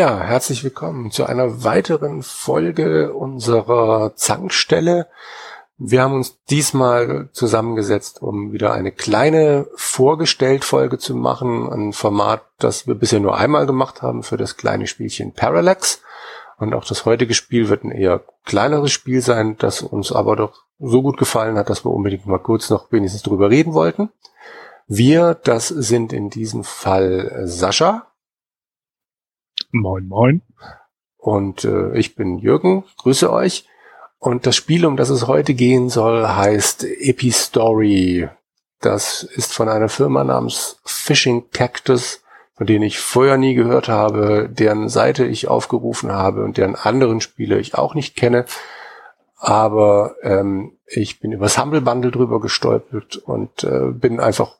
Ja, herzlich willkommen zu einer weiteren Folge unserer Zankstelle. Wir haben uns diesmal zusammengesetzt, um wieder eine kleine Vorgestellt-Folge zu machen, ein Format, das wir bisher nur einmal gemacht haben für das kleine Spielchen Parallax. Und auch das heutige Spiel wird ein eher kleineres Spiel sein, das uns aber doch so gut gefallen hat, dass wir unbedingt mal kurz noch wenigstens drüber reden wollten. Wir, das sind in diesem Fall Sascha. Moin, moin. Und äh, ich bin Jürgen, grüße euch. Und das Spiel, um das es heute gehen soll, heißt Epistory. Das ist von einer Firma namens Fishing Cactus, von denen ich vorher nie gehört habe, deren Seite ich aufgerufen habe und deren anderen Spiele ich auch nicht kenne. Aber ähm, ich bin übers Humble Bundle drüber gestolpert und äh, bin einfach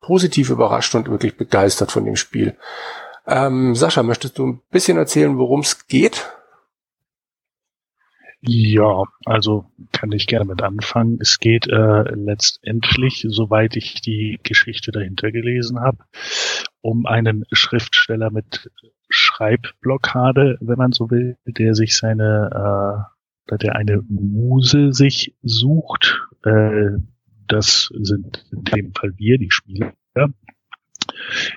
positiv überrascht und wirklich begeistert von dem Spiel. Ähm, Sascha, möchtest du ein bisschen erzählen, worum es geht? Ja, also kann ich gerne mit anfangen. Es geht äh, letztendlich, soweit ich die Geschichte dahinter gelesen habe, um einen Schriftsteller mit Schreibblockade, wenn man so will, der sich seine, äh, der eine Muse sich sucht. Äh, das sind in dem Fall wir, die Spieler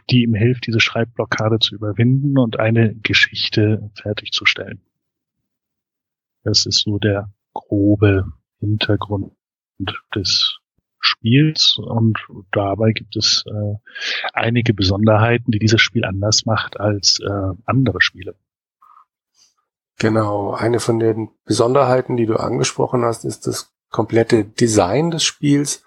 die ihm hilft, diese Schreibblockade zu überwinden und eine Geschichte fertigzustellen. Das ist so der grobe Hintergrund des Spiels und dabei gibt es äh, einige Besonderheiten, die dieses Spiel anders macht als äh, andere Spiele. Genau, eine von den Besonderheiten, die du angesprochen hast, ist das komplette Design des Spiels.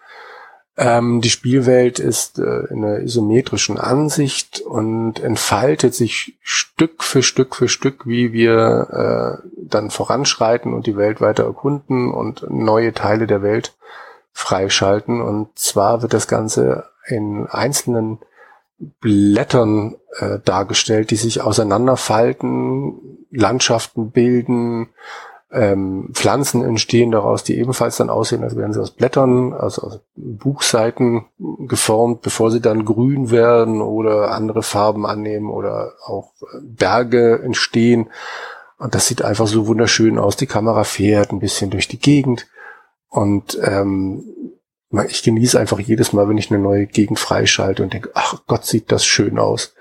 Ähm, die Spielwelt ist äh, in einer isometrischen Ansicht und entfaltet sich Stück für Stück für Stück, wie wir äh, dann voranschreiten und die Welt weiter erkunden und neue Teile der Welt freischalten. Und zwar wird das Ganze in einzelnen Blättern äh, dargestellt, die sich auseinanderfalten, Landschaften bilden, ähm, Pflanzen entstehen daraus, die ebenfalls dann aussehen, als wären sie aus Blättern, also aus Buchseiten geformt, bevor sie dann grün werden oder andere Farben annehmen oder auch äh, Berge entstehen. Und das sieht einfach so wunderschön aus. Die Kamera fährt ein bisschen durch die Gegend und ähm, ich genieße einfach jedes Mal, wenn ich eine neue Gegend freischalte und denke, ach Gott, sieht das schön aus.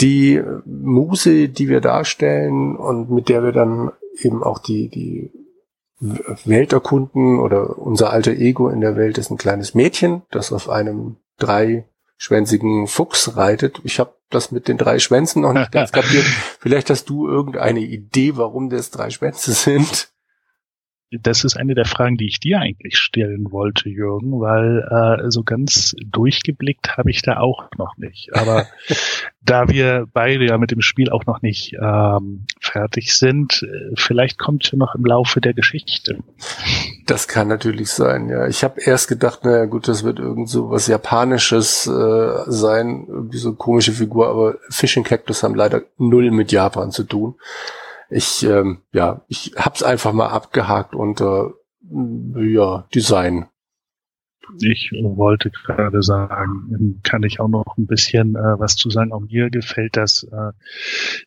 Die Muse, die wir darstellen und mit der wir dann eben auch die, die Welt erkunden oder unser alter Ego in der Welt ist ein kleines Mädchen, das auf einem dreischwänzigen Fuchs reitet. Ich habe das mit den drei Schwänzen noch nicht ganz kapiert. Vielleicht hast du irgendeine Idee, warum das drei Schwänze sind das ist eine der Fragen, die ich dir eigentlich stellen wollte, Jürgen, weil äh, so ganz durchgeblickt habe ich da auch noch nicht. Aber da wir beide ja mit dem Spiel auch noch nicht ähm, fertig sind, äh, vielleicht kommt ja noch im Laufe der Geschichte. Das kann natürlich sein, ja. Ich habe erst gedacht, naja gut, das wird irgend so was Japanisches äh, sein, irgendwie so komische Figur, aber Fishing Cactus haben leider null mit Japan zu tun ich, ähm, ja, ich hab's einfach mal abgehakt unter, ja, Design. Ich wollte gerade sagen, kann ich auch noch ein bisschen äh, was zu sagen. Auch mir gefällt das äh,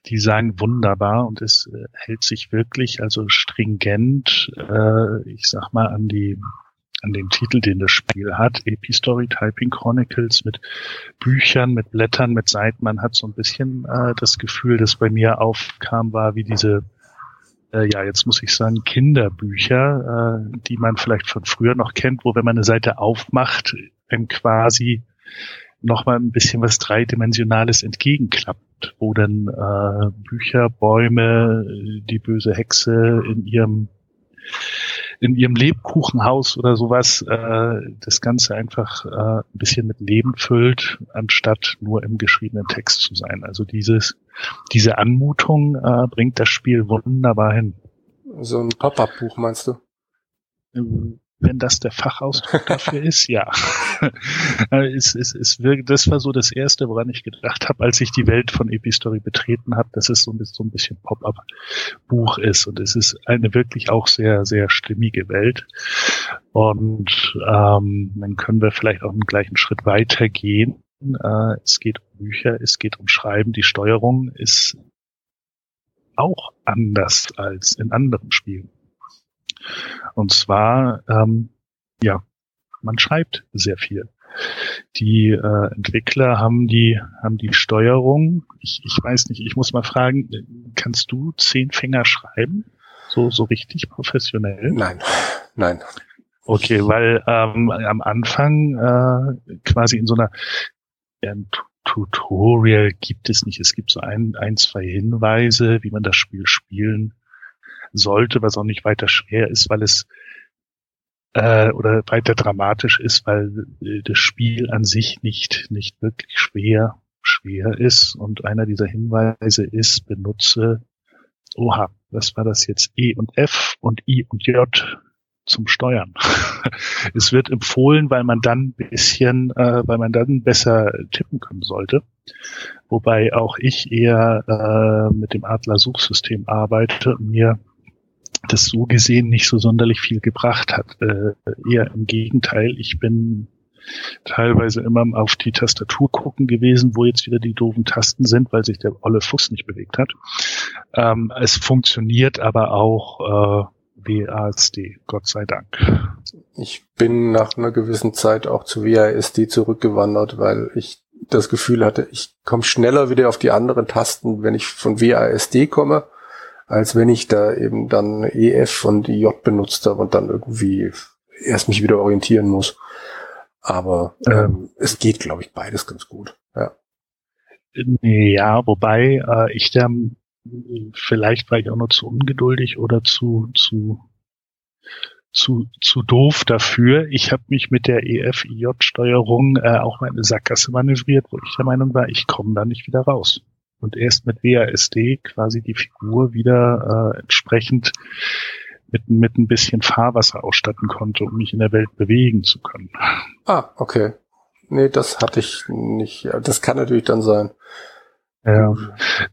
Design wunderbar und es äh, hält sich wirklich also stringent, äh, ich sag mal, an die an den Titel, den das Spiel hat, Epistory Typing Chronicles mit Büchern, mit Blättern, mit Seiten. Man hat so ein bisschen äh, das Gefühl, das bei mir aufkam, war wie diese, äh, ja, jetzt muss ich sagen, Kinderbücher, äh, die man vielleicht von früher noch kennt, wo wenn man eine Seite aufmacht, einem quasi nochmal ein bisschen was Dreidimensionales entgegenklappt, wo dann äh, Bücher, Bäume, die böse Hexe in ihrem in ihrem Lebkuchenhaus oder sowas äh, das Ganze einfach äh, ein bisschen mit Leben füllt, anstatt nur im geschriebenen Text zu sein. Also dieses, diese Anmutung äh, bringt das Spiel wunderbar hin. So ein Pop-up-Buch meinst du? Wenn das der Fachausdruck dafür ist, ja. es, es, es wirkt, das war so das Erste, woran ich gedacht habe, als ich die Welt von Epistory betreten habe, dass es so ein bisschen, so ein bisschen Pop-up-Buch ist. Und es ist eine wirklich auch sehr, sehr stimmige Welt. Und ähm, dann können wir vielleicht auch einen gleichen Schritt weitergehen. Äh, es geht um Bücher, es geht um Schreiben. Die Steuerung ist auch anders als in anderen Spielen. Und zwar, ähm, ja, man schreibt sehr viel. Die äh, Entwickler haben die haben die Steuerung. Ich, ich weiß nicht. Ich muss mal fragen. Kannst du zehn Finger schreiben? So so richtig professionell? Nein, nein. Okay, weil ähm, am Anfang äh, quasi in so einer ein Tutorial gibt es nicht. Es gibt so ein, ein, zwei Hinweise, wie man das Spiel spielen sollte, was auch nicht weiter schwer ist, weil es äh, oder weiter dramatisch ist, weil äh, das Spiel an sich nicht nicht wirklich schwer schwer ist und einer dieser Hinweise ist benutze oha was war das jetzt E und F und I und J zum Steuern. es wird empfohlen, weil man dann bisschen, äh, weil man dann besser tippen können sollte. Wobei auch ich eher äh, mit dem Adler-Suchsystem arbeite und mir das so gesehen nicht so sonderlich viel gebracht hat. Äh, eher im Gegenteil, ich bin teilweise immer auf die Tastatur gucken gewesen, wo jetzt wieder die doofen Tasten sind, weil sich der olle Fuchs nicht bewegt hat. Ähm, es funktioniert aber auch äh, WASD, Gott sei Dank. Ich bin nach einer gewissen Zeit auch zu WASD zurückgewandert, weil ich das Gefühl hatte, ich komme schneller wieder auf die anderen Tasten, wenn ich von WASD komme, als wenn ich da eben dann EF und J benutzt habe und dann irgendwie erst mich wieder orientieren muss. Aber ähm, es geht, glaube ich, beides ganz gut. Ja. Ja, wobei äh, ich da vielleicht war ich auch noch zu ungeduldig oder zu, zu, zu, zu doof dafür. Ich habe mich mit der EFIJ-Steuerung äh, auch mal in eine Sackgasse manövriert, wo ich der Meinung war, ich komme da nicht wieder raus. Und erst mit WASD quasi die Figur wieder äh, entsprechend mit, mit ein bisschen Fahrwasser ausstatten konnte, um mich in der Welt bewegen zu können. Ah, okay. Nee, das hatte ich nicht. Das kann natürlich dann sein. Ja,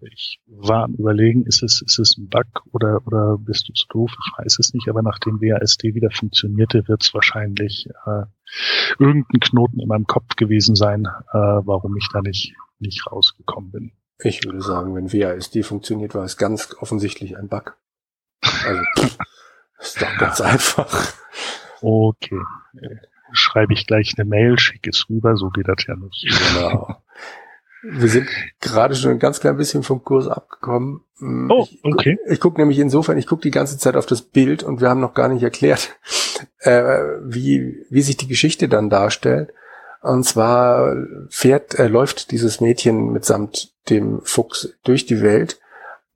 ich war am überlegen, ist es, ist es ein Bug oder, oder bist du zu doof? Ich weiß es nicht, aber nachdem WASD wieder funktionierte, wird es wahrscheinlich äh, irgendein Knoten in meinem Kopf gewesen sein, äh, warum ich da nicht, nicht rausgekommen bin. Ich würde sagen, wenn WASD funktioniert, war es ganz offensichtlich ein Bug. Also, ist doch ganz einfach. Okay. Schreibe ich gleich eine Mail, schicke es rüber, so geht das ja nicht. Genau. Wir sind gerade schon ein ganz klein bisschen vom Kurs abgekommen. Hm, oh, okay. Ich, ich gucke nämlich insofern, ich gucke die ganze Zeit auf das Bild und wir haben noch gar nicht erklärt, äh, wie, wie sich die Geschichte dann darstellt. Und zwar fährt, äh, läuft dieses Mädchen mitsamt dem Fuchs durch die Welt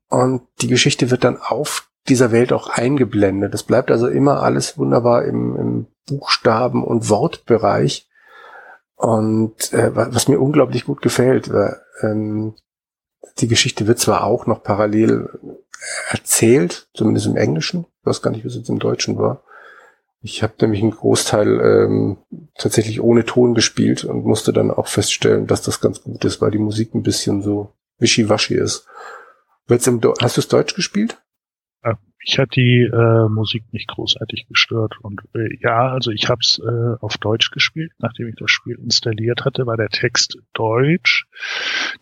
und die Geschichte wird dann auf dieser Welt auch eingeblendet. Es bleibt also immer alles wunderbar im, im Buchstaben- und Wortbereich. Und äh, was mir unglaublich gut gefällt, war, ähm, die Geschichte wird zwar auch noch parallel erzählt, zumindest im Englischen, ich weiß gar nicht, wie es jetzt im Deutschen war. Ich habe nämlich einen Großteil ähm, tatsächlich ohne Ton gespielt und musste dann auch feststellen, dass das ganz gut ist, weil die Musik ein bisschen so wischiwaschi ist. Hast du es Deutsch gespielt? mich hat die äh, Musik nicht großartig gestört. Und äh, ja, also ich habe es äh, auf Deutsch gespielt. Nachdem ich das Spiel installiert hatte, war der Text Deutsch,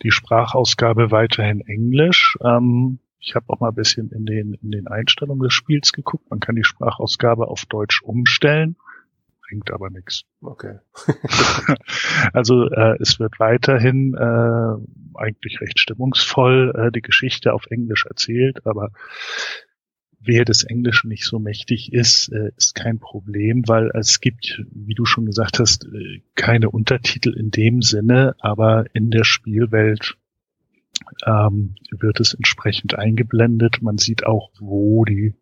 die Sprachausgabe weiterhin Englisch. Ähm, ich habe auch mal ein bisschen in den, in den Einstellungen des Spiels geguckt. Man kann die Sprachausgabe auf Deutsch umstellen. Bringt aber nichts. Okay. also äh, es wird weiterhin äh, eigentlich recht stimmungsvoll äh, die Geschichte auf Englisch erzählt, aber wer des Englischen nicht so mächtig ist, äh, ist kein Problem, weil es gibt, wie du schon gesagt hast, äh, keine Untertitel in dem Sinne, aber in der Spielwelt ähm, wird es entsprechend eingeblendet. Man sieht auch, wo die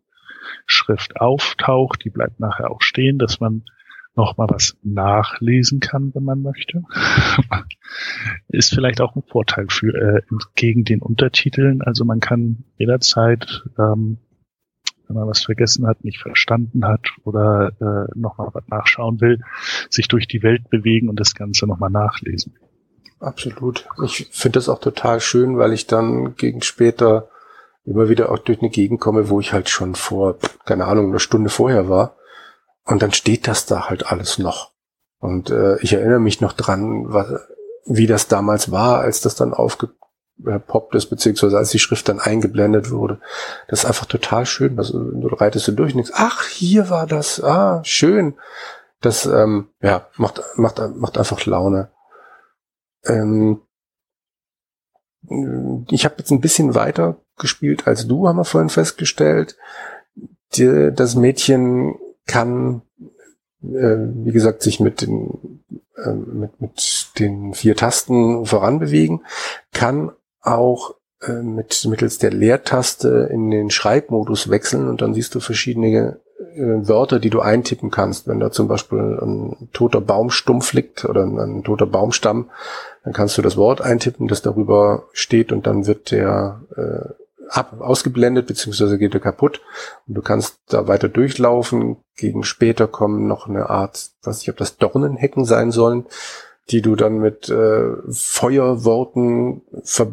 Schrift auftaucht. Die bleibt nachher auch stehen, dass man noch mal was nachlesen kann, wenn man möchte. ist vielleicht auch ein Vorteil für äh, entgegen den Untertiteln. Also man kann jederzeit ähm, wenn man was vergessen hat, nicht verstanden hat oder äh, nochmal was nachschauen will, sich durch die Welt bewegen und das Ganze nochmal nachlesen. Absolut. Ich finde das auch total schön, weil ich dann gegen später immer wieder auch durch eine Gegend komme, wo ich halt schon vor, keine Ahnung, eine Stunde vorher war. Und dann steht das da halt alles noch. Und äh, ich erinnere mich noch dran, was, wie das damals war, als das dann aufge äh, poppt ist, beziehungsweise als die Schrift dann eingeblendet wurde. Das ist einfach total schön. Also du reitest du durch und denkst, ach, hier war das, ah, schön. Das ähm, ja, macht, macht, macht einfach Laune. Ähm, ich habe jetzt ein bisschen weiter gespielt als du, haben wir vorhin festgestellt. Die, das Mädchen kann, äh, wie gesagt, sich mit den, äh, mit, mit den vier Tasten voranbewegen, kann auch äh, mit mittels der Leertaste in den Schreibmodus wechseln und dann siehst du verschiedene äh, Wörter, die du eintippen kannst. Wenn da zum Beispiel ein toter Baumstumpf liegt oder ein, ein, toter Baumstamm, dann kannst du das Wort eintippen, das darüber steht und dann wird der äh, ab, ausgeblendet, beziehungsweise geht er kaputt und du kannst da weiter durchlaufen. Gegen später kommen noch eine Art, weiß ich, ob das Dornenhecken sein sollen, die du dann mit äh, Feuerworten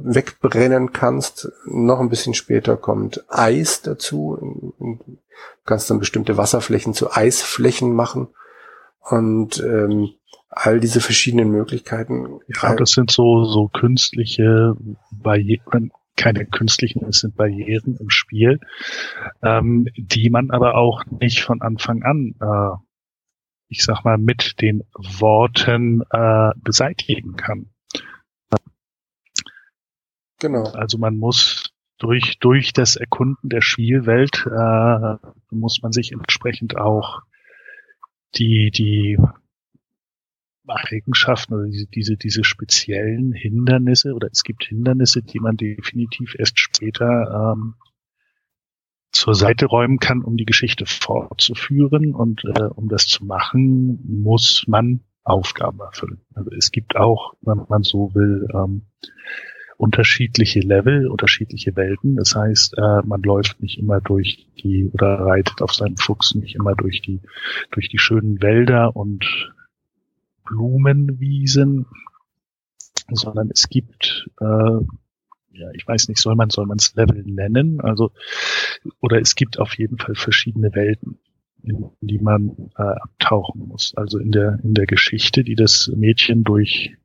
wegbrennen kannst. Noch ein bisschen später kommt Eis dazu. Du kannst dann bestimmte Wasserflächen zu Eisflächen machen. Und ähm, all diese verschiedenen Möglichkeiten. Ja, das sind so, so künstliche Barrieren, keine künstlichen, es sind Barrieren im Spiel, ähm, die man aber auch nicht von Anfang an, äh, ich sag mal, mit den Worten äh, beseitigen kann. Genau. Also man muss durch, durch das Erkunden der Spielwelt äh, muss man sich entsprechend auch die, die Eigenschaften oder diese, diese, diese speziellen Hindernisse oder es gibt Hindernisse, die man definitiv erst später ähm, zur Seite räumen kann, um die Geschichte fortzuführen und äh, um das zu machen, muss man Aufgaben erfüllen. Also es gibt auch, wenn man so will, ähm, unterschiedliche Level, unterschiedliche Welten. Das heißt, äh, man läuft nicht immer durch die oder reitet auf seinem Fuchs nicht immer durch die durch die schönen Wälder und Blumenwiesen, sondern es gibt, äh, ja, ich weiß nicht, soll man soll man es Level nennen, also oder es gibt auf jeden Fall verschiedene Welten, in die man äh, abtauchen muss. Also in der in der Geschichte, die das Mädchen durch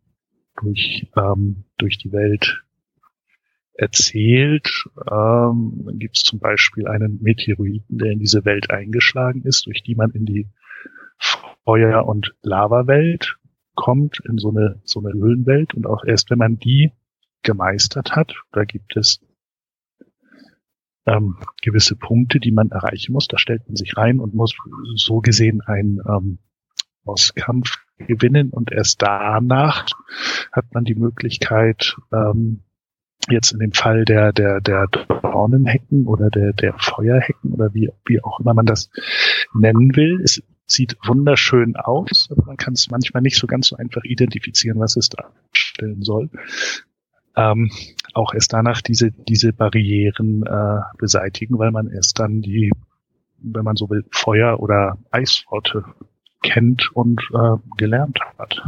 durch ähm, durch die Welt erzählt, ähm, gibt es zum Beispiel einen Meteoriten, der in diese Welt eingeschlagen ist, durch die man in die Feuer- und Lava-Welt kommt, in so eine, so eine Höhlenwelt. Und auch erst wenn man die gemeistert hat, da gibt es ähm, gewisse Punkte, die man erreichen muss. Da stellt man sich rein und muss so gesehen einen ähm, Bosskampf gewinnen. Und erst danach hat man die Möglichkeit, ähm, jetzt in dem Fall der, der, der Dornenhecken oder der, der Feuerhecken oder wie, wie auch immer man das nennen will, ist sieht wunderschön aus, aber man kann es manchmal nicht so ganz so einfach identifizieren, was es darstellen soll. Ähm, auch erst danach diese, diese Barrieren äh, beseitigen, weil man erst dann die, wenn man so will, Feuer- oder Eisworte kennt und äh, gelernt hat.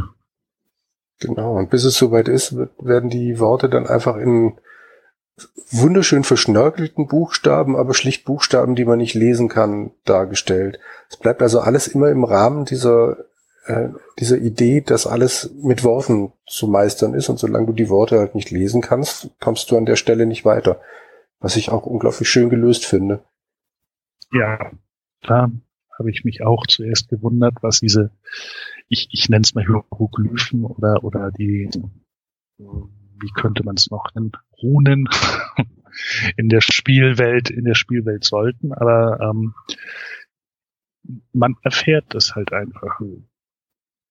Genau, und bis es soweit ist, werden die Worte dann einfach in wunderschön verschnörkelten Buchstaben, aber schlicht Buchstaben, die man nicht lesen kann, dargestellt. Es bleibt also alles immer im Rahmen dieser, äh, dieser Idee, dass alles mit Worten zu meistern ist und solange du die Worte halt nicht lesen kannst, kommst du an der Stelle nicht weiter. Was ich auch unglaublich schön gelöst finde. Ja, da habe ich mich auch zuerst gewundert, was diese, ich, ich nenne es mal Hieroglyphen oder, oder die, wie könnte man es noch nennen, Runen in der Spielwelt, in der Spielwelt sollten, aber ähm, man erfährt das halt einfach.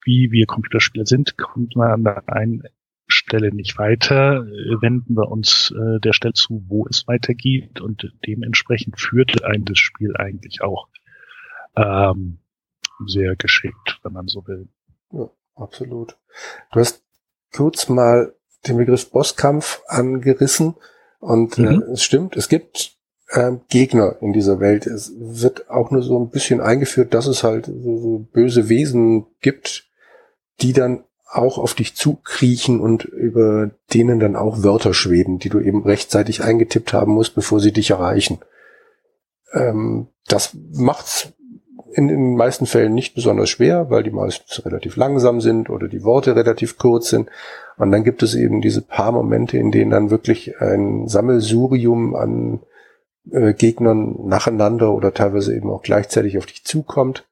Wie wir Computerspieler sind, kommt man an der einen Stelle nicht weiter, wenden wir uns äh, der Stelle zu, wo es weitergeht und dementsprechend führt ein das Spiel eigentlich auch ähm, sehr geschickt, wenn man so will. Ja, absolut. Du hast kurz mal den Begriff Bosskampf angerissen und äh, mhm. äh, es stimmt, es gibt äh, Gegner in dieser Welt. Es wird auch nur so ein bisschen eingeführt, dass es halt so, so böse Wesen gibt, die dann auch auf dich zukriechen und über denen dann auch Wörter schweben, die du eben rechtzeitig eingetippt haben musst, bevor sie dich erreichen. Ähm, das macht's in den meisten Fällen nicht besonders schwer, weil die meistens relativ langsam sind oder die Worte relativ kurz sind. Und dann gibt es eben diese paar Momente, in denen dann wirklich ein Sammelsurium an äh, Gegnern nacheinander oder teilweise eben auch gleichzeitig auf dich zukommt.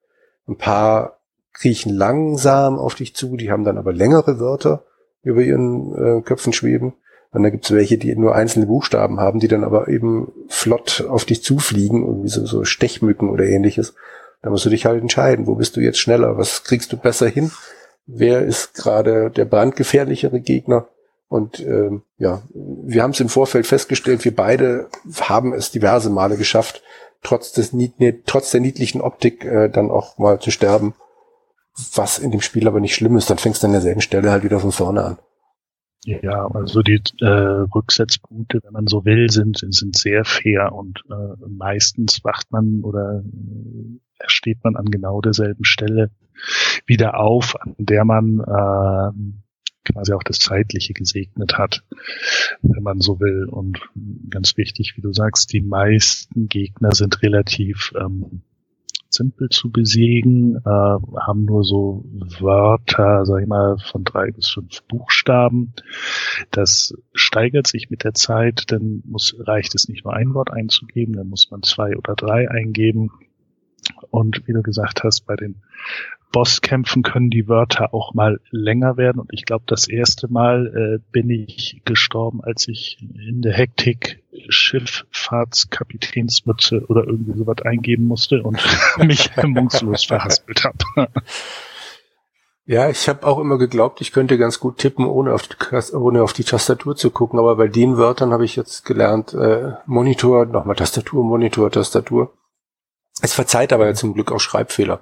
Ein paar kriechen langsam auf dich zu, die haben dann aber längere Wörter über ihren äh, Köpfen schweben. Und dann gibt es welche, die nur einzelne Buchstaben haben, die dann aber eben flott auf dich zufliegen, irgendwie so, so Stechmücken oder ähnliches. Da musst du dich halt entscheiden, wo bist du jetzt schneller, was kriegst du besser hin, wer ist gerade der brandgefährlichere Gegner. Und ähm, ja, wir haben es im Vorfeld festgestellt, wir beide haben es diverse Male geschafft, trotz des trotz der niedlichen Optik äh, dann auch mal zu sterben. Was in dem Spiel aber nicht schlimm ist, dann fängst du an derselben Stelle halt wieder von vorne an. Ja, also die äh, Rücksetzpunkte, wenn man so will, sind, sind sehr fair und äh, meistens wacht man oder äh, steht man an genau derselben Stelle wieder auf, an der man äh, quasi auch das Zeitliche gesegnet hat, wenn man so will. Und ganz wichtig, wie du sagst, die meisten Gegner sind relativ ähm, simpel zu besiegen, äh, haben nur so Wörter, sag ich mal, von drei bis fünf Buchstaben. Das steigert sich mit der Zeit, dann muss, reicht es nicht nur ein Wort einzugeben, dann muss man zwei oder drei eingeben. Und wie du gesagt hast, bei den Bosskämpfen können die Wörter auch mal länger werden. Und ich glaube, das erste Mal äh, bin ich gestorben, als ich in der Hektik Schifffahrtskapitänsmütze oder irgendwie sowas eingeben musste und mich hemmungslos verhaspelt habe. Ja, ich habe auch immer geglaubt, ich könnte ganz gut tippen, ohne auf, die, ohne auf die Tastatur zu gucken. Aber bei den Wörtern habe ich jetzt gelernt, äh, Monitor, nochmal Tastatur, Monitor, Tastatur. Es verzeiht aber ja zum Glück auch Schreibfehler.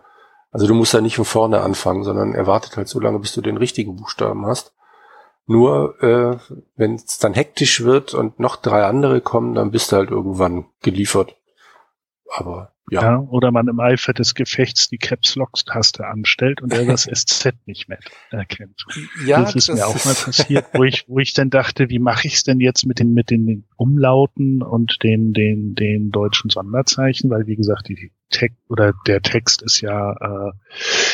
Also du musst da nicht von vorne anfangen, sondern erwartet halt so lange, bis du den richtigen Buchstaben hast. Nur äh, wenn es dann hektisch wird und noch drei andere kommen, dann bist du halt irgendwann geliefert. Aber ja. ja. Oder man im Eifer des Gefechts die Caps Lock Taste anstellt und er das SZ nicht mehr erkennt. Ja, das ist das mir auch mal passiert, wo ich, wo ich dann dachte, wie mache ich es denn jetzt mit den, mit den Umlauten und den, den, den deutschen Sonderzeichen, weil wie gesagt, die Text oder der Text ist ja äh,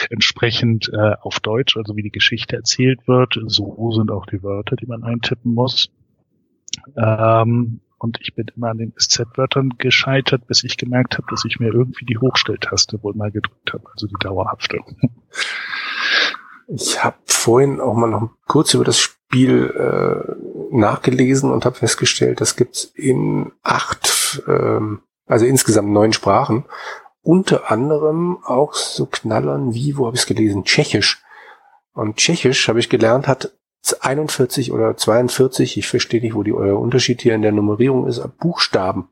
entsprechend äh, auf Deutsch, also wie die Geschichte erzählt wird. So sind auch die Wörter, die man eintippen muss. Ähm, und ich bin immer an den SZ-Wörtern gescheitert, bis ich gemerkt habe, dass ich mir irgendwie die Hochstelltaste wohl mal gedrückt habe, also die dauerhafte. Ich habe vorhin auch mal noch kurz über das Spiel äh, nachgelesen und habe festgestellt, das gibt's in acht, ähm, also insgesamt neun Sprachen. Unter anderem auch so Knallern wie, wo habe ich es gelesen, Tschechisch. Und Tschechisch, habe ich gelernt, hat 41 oder 42, ich verstehe nicht, wo die euer Unterschied hier in der Nummerierung ist, Buchstaben.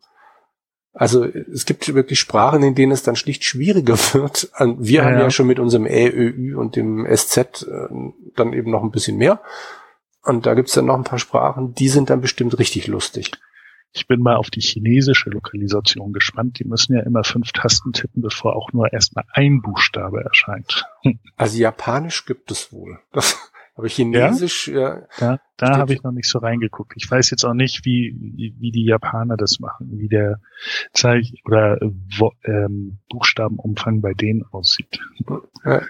Also es gibt wirklich Sprachen, in denen es dann schlicht schwieriger wird. Wir ja, haben ja. ja schon mit unserem Ä, Ö, Ü und dem SZ äh, dann eben noch ein bisschen mehr. Und da gibt's dann noch ein paar Sprachen, die sind dann bestimmt richtig lustig. Ich bin mal auf die chinesische Lokalisation gespannt. Die müssen ja immer fünf Tasten tippen, bevor auch nur erstmal ein Buchstabe erscheint. Also Japanisch gibt es wohl. Das aber Chinesisch, ja, ja da, da habe ich noch nicht so reingeguckt. Ich weiß jetzt auch nicht, wie, wie, wie die Japaner das machen, wie der Zeich oder wo, ähm, Buchstabenumfang bei denen aussieht. Ja.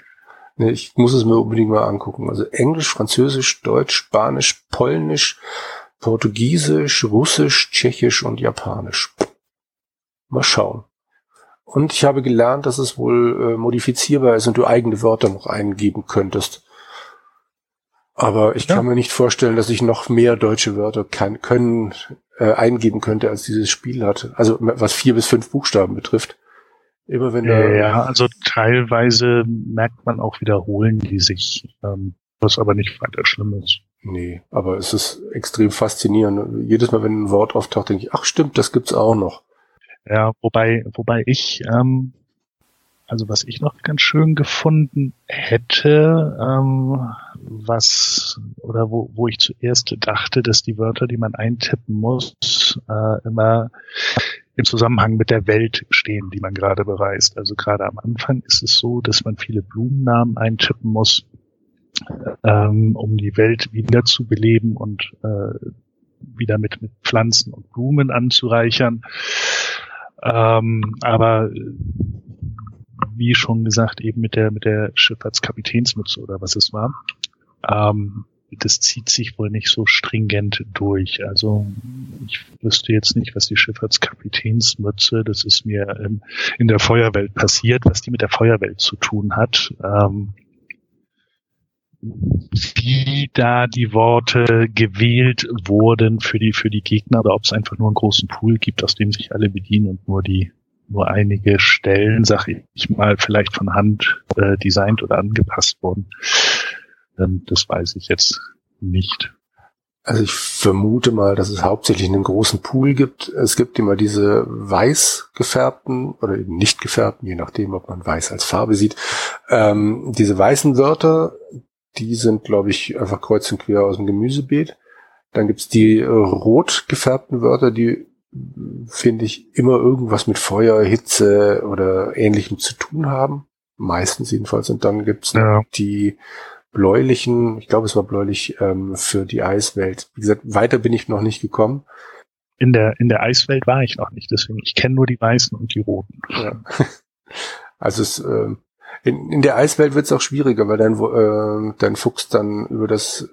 Nee, ich muss es mir unbedingt mal angucken. Also Englisch, Französisch, Deutsch, Spanisch, Polnisch, Portugiesisch, Russisch, Tschechisch und Japanisch. Mal schauen. Und ich habe gelernt, dass es wohl äh, modifizierbar ist und du eigene Wörter noch eingeben könntest. Aber ich ja. kann mir nicht vorstellen, dass ich noch mehr deutsche Wörter kann, können äh, eingeben könnte, als dieses Spiel hat. Also was vier bis fünf Buchstaben betrifft. Immer wenn da ja, also teilweise merkt man auch wiederholen die sich, ähm, was aber nicht weiter schlimm ist. Nee, aber es ist extrem faszinierend. Jedes Mal, wenn ein Wort auftaucht, denke ich, ach stimmt, das gibt's auch noch. Ja, wobei, wobei ich ähm, also was ich noch ganz schön gefunden hätte, ähm, was oder wo, wo ich zuerst dachte, dass die Wörter, die man eintippen muss, äh, immer im Zusammenhang mit der Welt stehen, die man gerade bereist. Also gerade am Anfang ist es so, dass man viele Blumennamen eintippen muss, ähm, um die Welt wieder zu beleben und äh, wieder mit, mit Pflanzen und Blumen anzureichern. Ähm, aber wie schon gesagt, eben mit der, mit der Schifffahrtskapitänsmütze oder was es war. Ähm, das zieht sich wohl nicht so stringent durch. Also ich wüsste jetzt nicht, was die Schifffahrtskapitänsmütze, das ist mir ähm, in der Feuerwelt passiert, was die mit der Feuerwelt zu tun hat. Ähm, wie da die Worte gewählt wurden für die für die Gegner oder ob es einfach nur einen großen Pool gibt, aus dem sich alle bedienen und nur die nur einige Stellen, sag ich mal, vielleicht von Hand äh, designt oder angepasst wurden. Ähm, das weiß ich jetzt nicht. Also ich vermute mal, dass es hauptsächlich einen großen Pool gibt. Es gibt immer diese weiß gefärbten oder eben nicht gefärbten, je nachdem, ob man weiß als Farbe sieht. Ähm, diese weißen Wörter, die sind, glaube ich, einfach kreuz und quer aus dem Gemüsebeet. Dann gibt's die äh, rot gefärbten Wörter, die finde ich immer irgendwas mit Feuer, Hitze oder ähnlichem zu tun haben. Meistens jedenfalls. Und dann gibt's ja. die bläulichen, ich glaube es war bläulich ähm, für die Eiswelt. Wie gesagt, weiter bin ich noch nicht gekommen. In der, in der Eiswelt war ich noch nicht, deswegen, ich kenne nur die weißen und die roten. Ja. Also es, äh, in, in der Eiswelt wird es auch schwieriger, weil dein, äh, dein Fuchs dann über das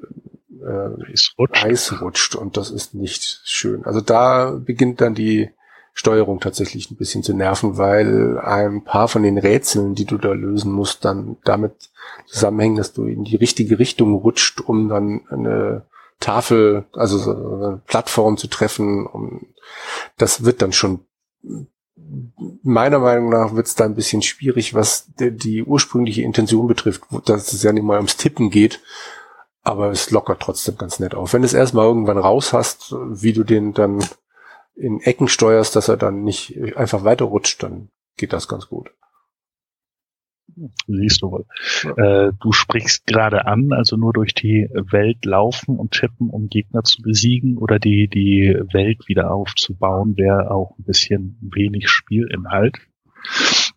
äh, Eis, rutscht. Eis rutscht und das ist nicht schön. Also da beginnt dann die Steuerung tatsächlich ein bisschen zu nerven, weil ein paar von den Rätseln, die du da lösen musst, dann damit zusammenhängen, dass du in die richtige Richtung rutscht, um dann eine Tafel, also so eine Plattform zu treffen. Um, das wird dann schon meiner Meinung nach wird es da ein bisschen schwierig, was die, die ursprüngliche Intention betrifft, dass es ja nicht mal ums Tippen geht, aber es lockert trotzdem ganz nett auf. Wenn du es erstmal irgendwann raus hast, wie du den dann in Ecken steuerst, dass er dann nicht einfach weiter rutscht, dann geht das ganz gut. Siehst du wohl. Ja. Äh, du sprichst gerade an, also nur durch die Welt laufen und tippen, um Gegner zu besiegen oder die, die Welt wieder aufzubauen, wäre auch ein bisschen wenig Spielinhalt.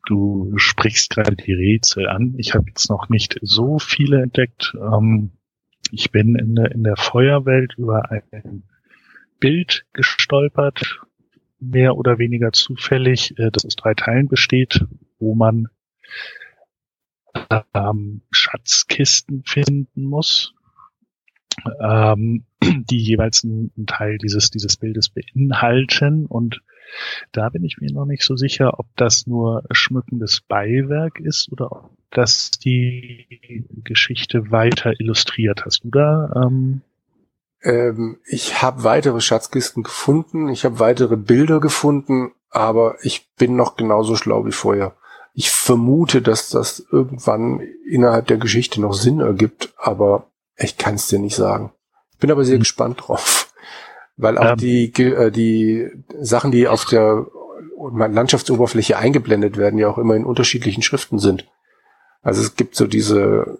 Du sprichst gerade die Rätsel an. Ich habe jetzt noch nicht so viele entdeckt. Ähm, ich bin in der, in der Feuerwelt über ein Bild gestolpert, mehr oder weniger zufällig, äh, das aus drei Teilen besteht, wo man ähm, Schatzkisten finden muss, ähm, die jeweils einen, Teil dieses, dieses Bildes beinhalten. Und da bin ich mir noch nicht so sicher, ob das nur schmückendes Beiwerk ist oder das die Geschichte weiter illustriert. Hast du da ähm, ähm, ich habe weitere Schatzkisten gefunden, ich habe weitere Bilder gefunden, aber ich bin noch genauso schlau wie vorher. Ich vermute, dass das irgendwann innerhalb der Geschichte noch Sinn ergibt, aber ich kann es dir nicht sagen. Ich bin aber sehr mhm. gespannt drauf, weil auch ähm. die äh, die Sachen, die auf der Landschaftsoberfläche eingeblendet werden, ja auch immer in unterschiedlichen Schriften sind. Also es gibt so diese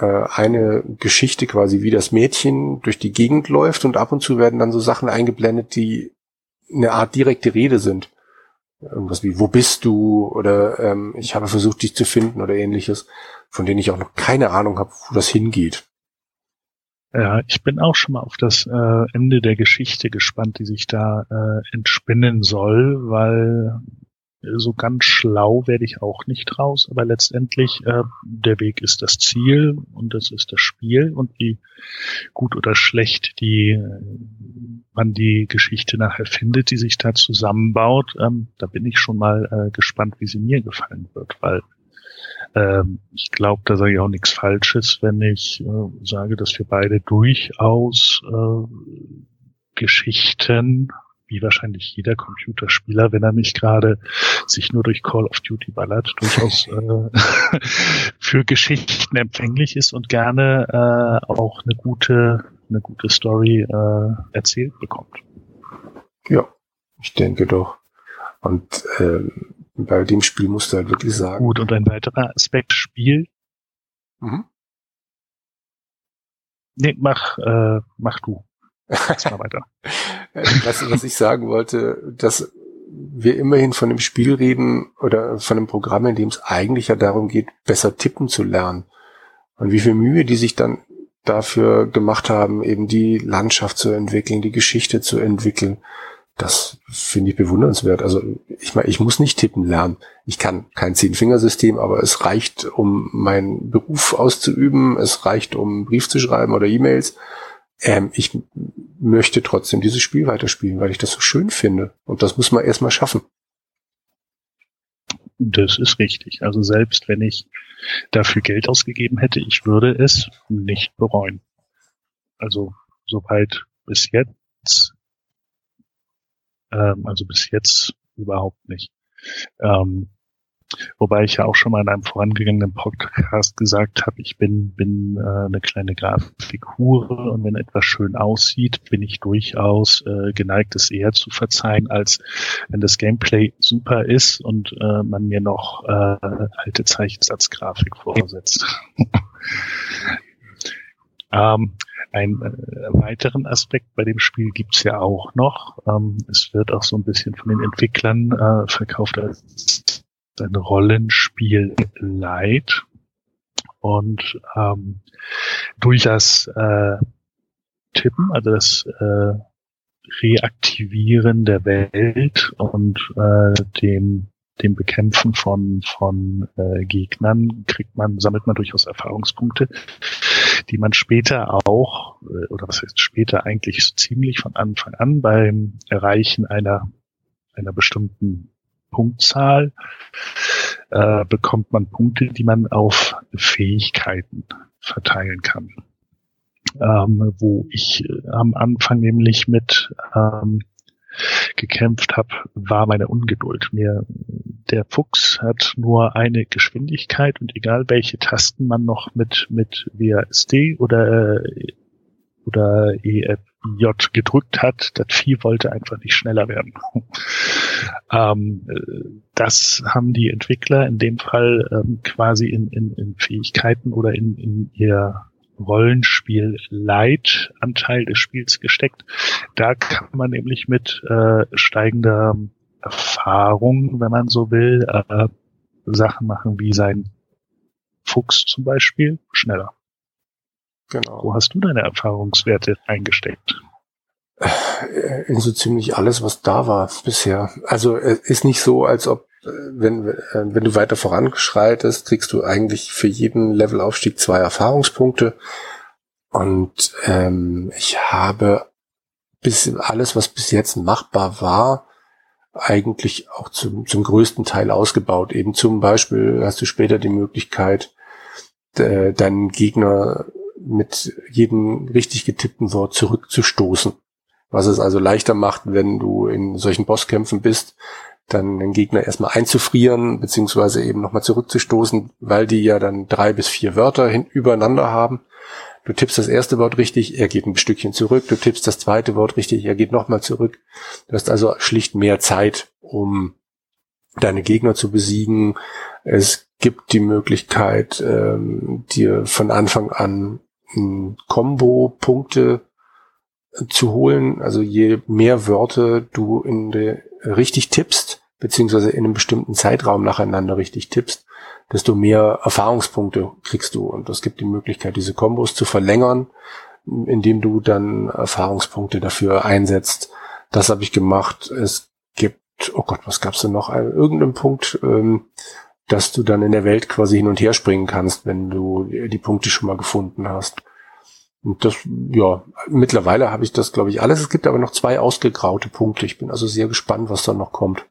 äh, eine Geschichte quasi, wie das Mädchen durch die Gegend läuft und ab und zu werden dann so Sachen eingeblendet, die eine Art direkte Rede sind. Irgendwas wie, wo bist du? Oder ähm, ich habe versucht, dich zu finden oder ähnliches, von denen ich auch noch keine Ahnung habe, wo das hingeht. Ja, ich bin auch schon mal auf das äh, Ende der Geschichte gespannt, die sich da äh, entspinnen soll, weil so ganz schlau werde ich auch nicht raus, aber letztendlich äh, der Weg ist das Ziel und das ist das Spiel und wie gut oder schlecht die äh, man die Geschichte nachher findet, die sich da zusammenbaut, ähm, da bin ich schon mal äh, gespannt, wie sie mir gefallen wird, weil ähm, ich glaube, da sage ich auch nichts Falsches, wenn ich äh, sage, dass wir beide durchaus äh, Geschichten wie wahrscheinlich jeder Computerspieler, wenn er nicht gerade sich nur durch Call of Duty ballert, durchaus äh, für Geschichten empfänglich ist und gerne äh, auch eine gute, eine gute Story äh, erzählt bekommt. Ja, ich denke doch. Und äh, bei dem Spiel musst du halt wirklich sagen. Gut, und ein weiterer Aspekt Spiel. Mhm. Nee, mach, äh, mach du. Jetzt mal weiter. was, was ich sagen wollte, dass wir immerhin von einem Spiel reden oder von einem Programm, in dem es eigentlich ja darum geht, besser tippen zu lernen. Und wie viel Mühe die sich dann dafür gemacht haben, eben die Landschaft zu entwickeln, die Geschichte zu entwickeln. das finde ich bewundernswert. Also ich meine, ich muss nicht tippen lernen. Ich kann kein Zehn-Fingersystem, aber es reicht, um meinen Beruf auszuüben. Es reicht, um Brief zu schreiben oder E-Mails. Ähm, ich möchte trotzdem dieses Spiel weiterspielen, weil ich das so schön finde. Und das muss man erstmal schaffen. Das ist richtig. Also selbst wenn ich dafür Geld ausgegeben hätte, ich würde es nicht bereuen. Also soweit bis jetzt ähm, also bis jetzt überhaupt nicht. Ähm, wobei ich ja auch schon mal in einem vorangegangenen Podcast gesagt habe, ich bin, bin äh, eine kleine Grafikhure und wenn etwas schön aussieht, bin ich durchaus äh, geneigt, es eher zu verzeihen, als wenn das Gameplay super ist und äh, man mir noch äh, alte Zeichensatzgrafik vorsetzt. ähm, einen äh, weiteren Aspekt bei dem Spiel gibt's ja auch noch. Ähm, es wird auch so ein bisschen von den Entwicklern äh, verkauft als ein Rollenspiel Light. Und ähm, durch das äh, Tippen, also das äh, Reaktivieren der Welt und äh, dem dem Bekämpfen von von äh, Gegnern kriegt man sammelt man durchaus Erfahrungspunkte, die man später auch, äh, oder was heißt später eigentlich so ziemlich von Anfang an beim Erreichen einer, einer bestimmten Punktzahl äh, bekommt man Punkte, die man auf Fähigkeiten verteilen kann. Ähm, wo ich äh, am Anfang nämlich mit ähm, gekämpft habe, war meine Ungeduld. Mir der Fuchs hat nur eine Geschwindigkeit und egal welche Tasten man noch mit mit WASD oder oder EFJ gedrückt hat, das Vieh wollte einfach nicht schneller werden. ähm, das haben die Entwickler in dem Fall ähm, quasi in, in, in Fähigkeiten oder in, in ihr Rollenspiel Light Anteil des Spiels gesteckt. Da kann man nämlich mit äh, steigender Erfahrung, wenn man so will, äh, Sachen machen wie sein Fuchs zum Beispiel schneller. Genau. Wo hast du deine Erfahrungswerte eingesteckt? Äh, in so ziemlich alles, was da war bisher. Also es ist nicht so, als ob äh, wenn, äh, wenn du weiter voranschreitest, kriegst du eigentlich für jeden Levelaufstieg zwei Erfahrungspunkte. Und ähm, ich habe bis alles, was bis jetzt machbar war, eigentlich auch zum, zum größten Teil ausgebaut. Eben zum Beispiel hast du später die Möglichkeit, deinen Gegner mit jedem richtig getippten Wort zurückzustoßen. Was es also leichter macht, wenn du in solchen Bosskämpfen bist, dann den Gegner erstmal einzufrieren, beziehungsweise eben nochmal zurückzustoßen, weil die ja dann drei bis vier Wörter hin übereinander haben. Du tippst das erste Wort richtig, er geht ein Stückchen zurück. Du tippst das zweite Wort richtig, er geht nochmal zurück. Du hast also schlicht mehr Zeit, um deine Gegner zu besiegen. Es gibt die Möglichkeit, ähm, dir von Anfang an Combo-Punkte zu holen. Also je mehr Wörter du in der richtig tippst, beziehungsweise in einem bestimmten Zeitraum nacheinander richtig tippst, desto mehr Erfahrungspunkte kriegst du. Und es gibt die Möglichkeit, diese Kombos zu verlängern, indem du dann Erfahrungspunkte dafür einsetzt. Das habe ich gemacht. Es gibt, oh Gott, was gab's denn noch? Irgendeinen Punkt, ähm, dass du dann in der Welt quasi hin und her springen kannst, wenn du die Punkte schon mal gefunden hast. Und das, ja, mittlerweile habe ich das, glaube ich, alles. Es gibt aber noch zwei ausgegraute Punkte. Ich bin also sehr gespannt, was da noch kommt.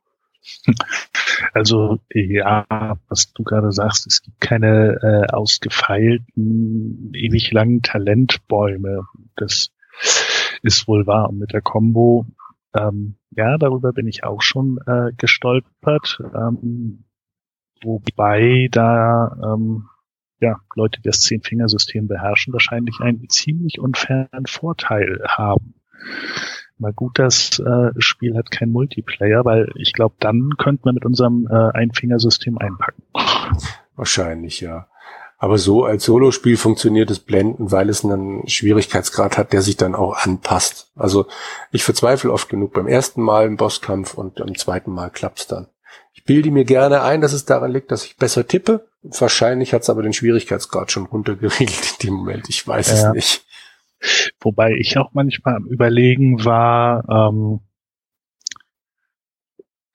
Also ja, was du gerade sagst, es gibt keine äh, ausgefeilten, ewig langen Talentbäume. Das ist wohl wahr. Und mit der Combo, ähm, ja, darüber bin ich auch schon äh, gestolpert. Ähm, wobei da ähm, ja, Leute, die das Zehn-Fingersystem beherrschen, wahrscheinlich einen ziemlich unfairen Vorteil haben. Mal gut, das äh, Spiel hat kein Multiplayer, weil ich glaube, dann könnten wir mit unserem äh, Einfingersystem einpacken. Wahrscheinlich, ja. Aber so als Solospiel funktioniert es blenden, weil es einen Schwierigkeitsgrad hat, der sich dann auch anpasst. Also ich verzweifle oft genug beim ersten Mal im Bosskampf und beim zweiten Mal klappt's dann. Ich bilde mir gerne ein, dass es daran liegt, dass ich besser tippe. Wahrscheinlich hat es aber den Schwierigkeitsgrad schon runtergeregelt in dem Moment. Ich weiß ja. es nicht. Wobei ich auch manchmal am Überlegen war, ähm,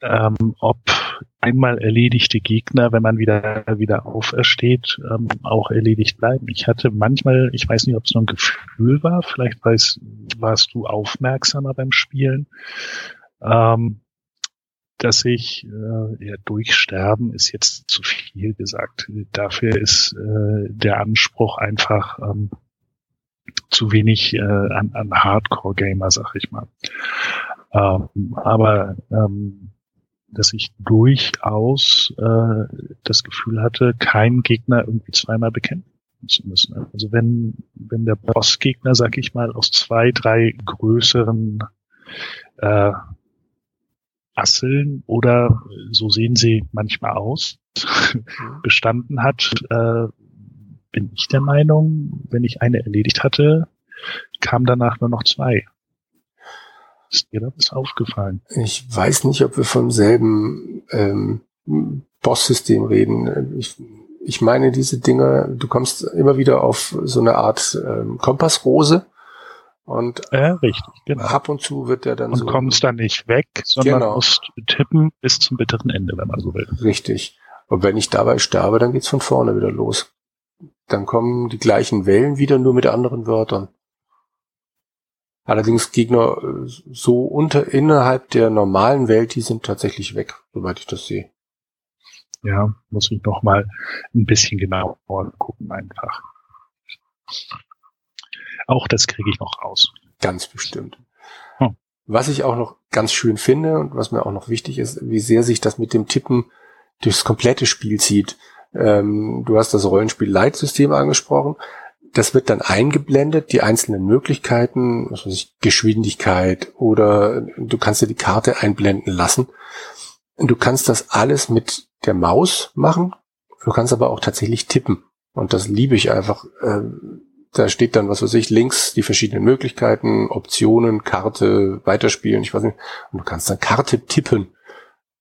ähm, ob einmal erledigte Gegner, wenn man wieder wieder aufersteht, ähm, auch erledigt bleiben. Ich hatte manchmal, ich weiß nicht, ob es nur ein Gefühl war, vielleicht weiß, warst du aufmerksamer beim Spielen, ähm, dass ich äh, ja, durchsterben ist jetzt zu viel gesagt. Dafür ist äh, der Anspruch einfach ähm, zu wenig äh, an, an Hardcore-Gamer, sag ich mal. Ähm, aber ähm, dass ich durchaus äh, das Gefühl hatte, keinen Gegner irgendwie zweimal bekämpfen zu müssen. Also wenn, wenn der Bossgegner, sag ich mal, aus zwei, drei größeren äh, Asseln oder so sehen sie manchmal aus, bestanden hat, äh, bin ich der Meinung, wenn ich eine erledigt hatte, kam danach nur noch zwei. Ist dir das aufgefallen? Ich weiß nicht, ob wir vom selben ähm, Boss-System reden. Ich, ich meine, diese Dinge, du kommst immer wieder auf so eine Art ähm, Kompassrose. Und ja, richtig, genau. ab und zu wird der dann und so. Und kommst dann nicht weg, sondern genau. musst tippen bis zum bitteren Ende, wenn man so will. Richtig. Und wenn ich dabei sterbe, dann geht's von vorne wieder los. Dann kommen die gleichen Wellen wieder, nur mit anderen Wörtern. Allerdings Gegner äh, so unter innerhalb der normalen Welt, die sind tatsächlich weg, soweit ich das sehe. Ja, muss ich noch mal ein bisschen genauer gucken einfach. Auch das kriege ich noch raus. Ganz bestimmt. Hm. Was ich auch noch ganz schön finde und was mir auch noch wichtig ist, wie sehr sich das mit dem Tippen durchs komplette Spiel zieht. Ähm, du hast das Rollenspiel-Leitsystem angesprochen das wird dann eingeblendet, die einzelnen Möglichkeiten, was weiß ich, Geschwindigkeit oder du kannst dir die Karte einblenden lassen. Du kannst das alles mit der Maus machen. Du kannst aber auch tatsächlich tippen. Und das liebe ich einfach. Ähm, da steht dann, was weiß ich, links die verschiedenen Möglichkeiten, Optionen, Karte, weiterspielen, ich weiß nicht. Und du kannst dann Karte tippen.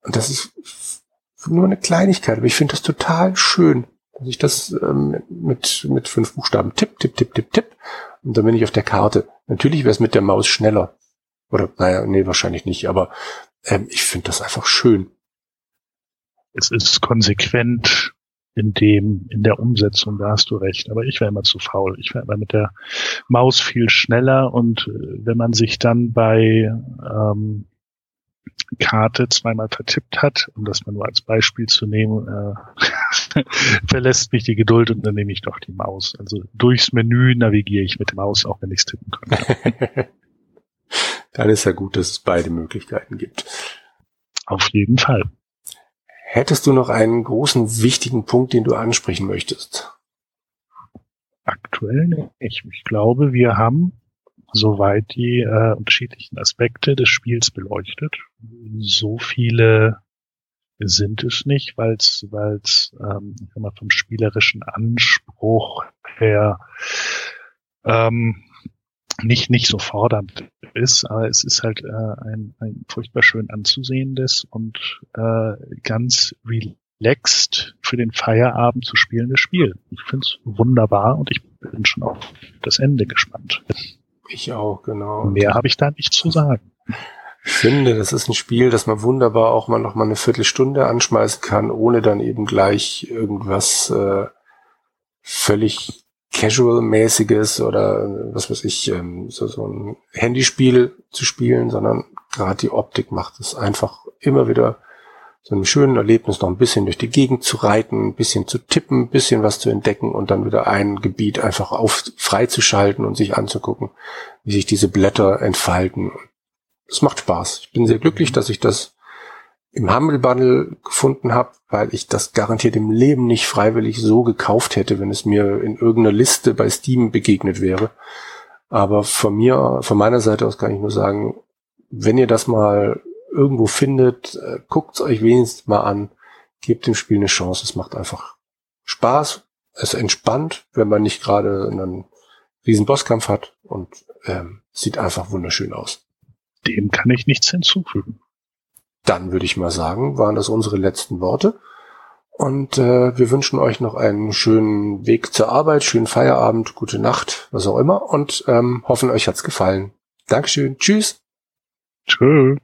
Und das ist nur eine Kleinigkeit, aber ich finde das total schön dass ich das ähm, mit, mit fünf Buchstaben tipp, tipp, tipp, tipp, tipp. Und dann bin ich auf der Karte. Natürlich wäre es mit der Maus schneller. Oder, naja, nee, wahrscheinlich nicht, aber ähm, ich finde das einfach schön. Es ist konsequent in dem, in der Umsetzung, da hast du recht. Aber ich wäre immer zu faul. Ich wäre immer mit der Maus viel schneller und äh, wenn man sich dann bei ähm, Karte zweimal vertippt hat, um das mal nur als Beispiel zu nehmen, äh, verlässt mich die Geduld und dann nehme ich doch die Maus. Also durchs Menü navigiere ich mit der Maus, auch wenn ich es tippen könnte. dann ist ja gut, dass es beide Möglichkeiten gibt. Auf jeden Fall. Hättest du noch einen großen, wichtigen Punkt, den du ansprechen möchtest? Aktuell nicht. Ich glaube, wir haben soweit die äh, unterschiedlichen Aspekte des Spiels beleuchtet. So viele sind es nicht, weil es weil's, ähm, vom spielerischen Anspruch her ähm, nicht nicht so fordernd ist, aber es ist halt äh, ein, ein furchtbar schön anzusehendes und äh, ganz relaxed für den Feierabend zu spielendes Spiel. Ich finde es wunderbar und ich bin schon auf das Ende gespannt. Ich auch, genau. Mehr habe ich da nicht zu sagen. Ich finde, das ist ein Spiel, das man wunderbar auch mal noch mal eine Viertelstunde anschmeißen kann, ohne dann eben gleich irgendwas äh, völlig Casual-mäßiges oder was weiß ich, ähm, so, so ein Handyspiel zu spielen, sondern gerade die Optik macht es einfach immer wieder so einem schönen Erlebnis noch ein bisschen durch die Gegend zu reiten, ein bisschen zu tippen, ein bisschen was zu entdecken und dann wieder ein Gebiet einfach auf freizuschalten und sich anzugucken, wie sich diese Blätter entfalten. Es macht Spaß. Ich bin sehr glücklich, dass ich das im Humble Bundle gefunden habe, weil ich das garantiert im Leben nicht freiwillig so gekauft hätte, wenn es mir in irgendeiner Liste bei Steam begegnet wäre. Aber von mir, von meiner Seite aus kann ich nur sagen, wenn ihr das mal irgendwo findet, äh, guckt es euch wenigstens mal an, gebt dem Spiel eine Chance. Es macht einfach Spaß, es entspannt, wenn man nicht gerade einen riesen Bosskampf hat und ähm, sieht einfach wunderschön aus. Dem kann ich nichts hinzufügen. Dann würde ich mal sagen, waren das unsere letzten Worte. Und äh, wir wünschen euch noch einen schönen Weg zur Arbeit, schönen Feierabend, gute Nacht, was auch immer. Und ähm, hoffen, euch hat's gefallen. Dankeschön. Tschüss. Tschüss.